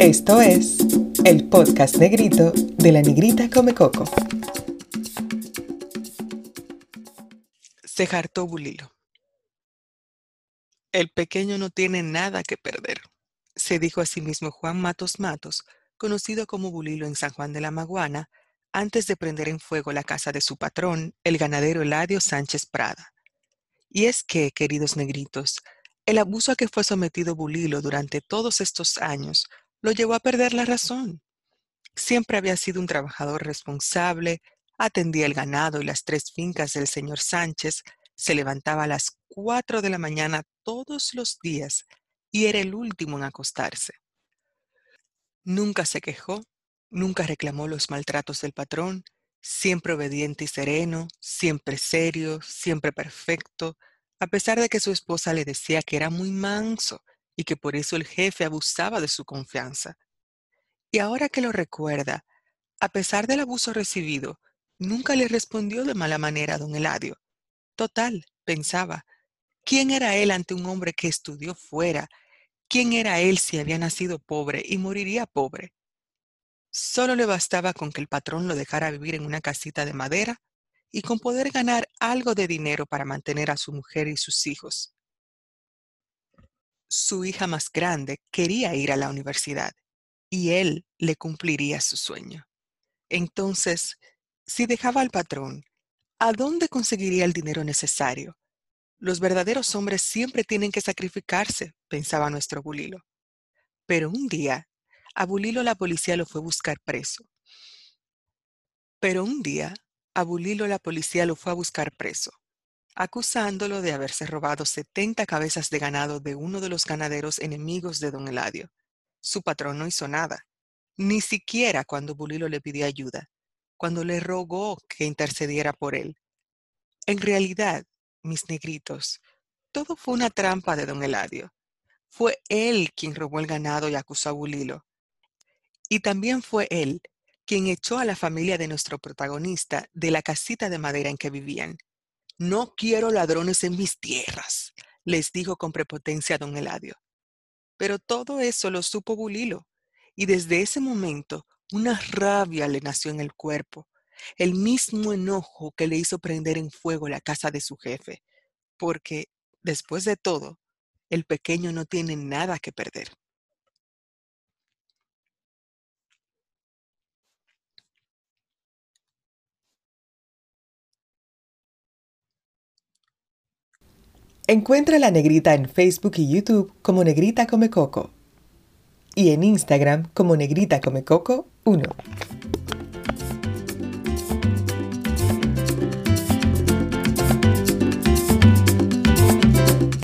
Esto es el podcast negrito de la negrita Come Coco. Se hartó Bulilo. El pequeño no tiene nada que perder, se dijo a sí mismo Juan Matos Matos, conocido como Bulilo en San Juan de la Maguana, antes de prender en fuego la casa de su patrón, el ganadero Eladio Sánchez Prada. Y es que, queridos negritos, el abuso a que fue sometido Bulilo durante todos estos años lo llevó a perder la razón. Siempre había sido un trabajador responsable, atendía el ganado y las tres fincas del señor Sánchez, se levantaba a las cuatro de la mañana todos los días y era el último en acostarse. Nunca se quejó, nunca reclamó los maltratos del patrón, siempre obediente y sereno, siempre serio, siempre perfecto, a pesar de que su esposa le decía que era muy manso y que por eso el jefe abusaba de su confianza. Y ahora que lo recuerda, a pesar del abuso recibido, nunca le respondió de mala manera a don Eladio. Total, pensaba, ¿quién era él ante un hombre que estudió fuera? ¿Quién era él si había nacido pobre y moriría pobre? Solo le bastaba con que el patrón lo dejara vivir en una casita de madera y con poder ganar algo de dinero para mantener a su mujer y sus hijos. Su hija más grande quería ir a la universidad y él le cumpliría su sueño. Entonces, si dejaba al patrón, ¿a dónde conseguiría el dinero necesario? Los verdaderos hombres siempre tienen que sacrificarse, pensaba nuestro Bulilo. Pero un día a Bulilo la policía lo fue a buscar preso. Pero un día, a Bulilo la policía lo fue a buscar preso, acusándolo de haberse robado 70 cabezas de ganado de uno de los ganaderos enemigos de don Eladio. Su patrón no hizo nada, ni siquiera cuando Bulilo le pidió ayuda, cuando le rogó que intercediera por él. En realidad, mis negritos, todo fue una trampa de don Eladio. Fue él quien robó el ganado y acusó a Bulilo. Y también fue él quien echó a la familia de nuestro protagonista de la casita de madera en que vivían. No quiero ladrones en mis tierras, les dijo con prepotencia don Eladio. Pero todo eso lo supo Bulilo, y desde ese momento una rabia le nació en el cuerpo, el mismo enojo que le hizo prender en fuego la casa de su jefe, porque, después de todo, el pequeño no tiene nada que perder. Encuentra a la negrita en Facebook y YouTube como Negrita Come Coco y en Instagram como Negrita Come Coco 1.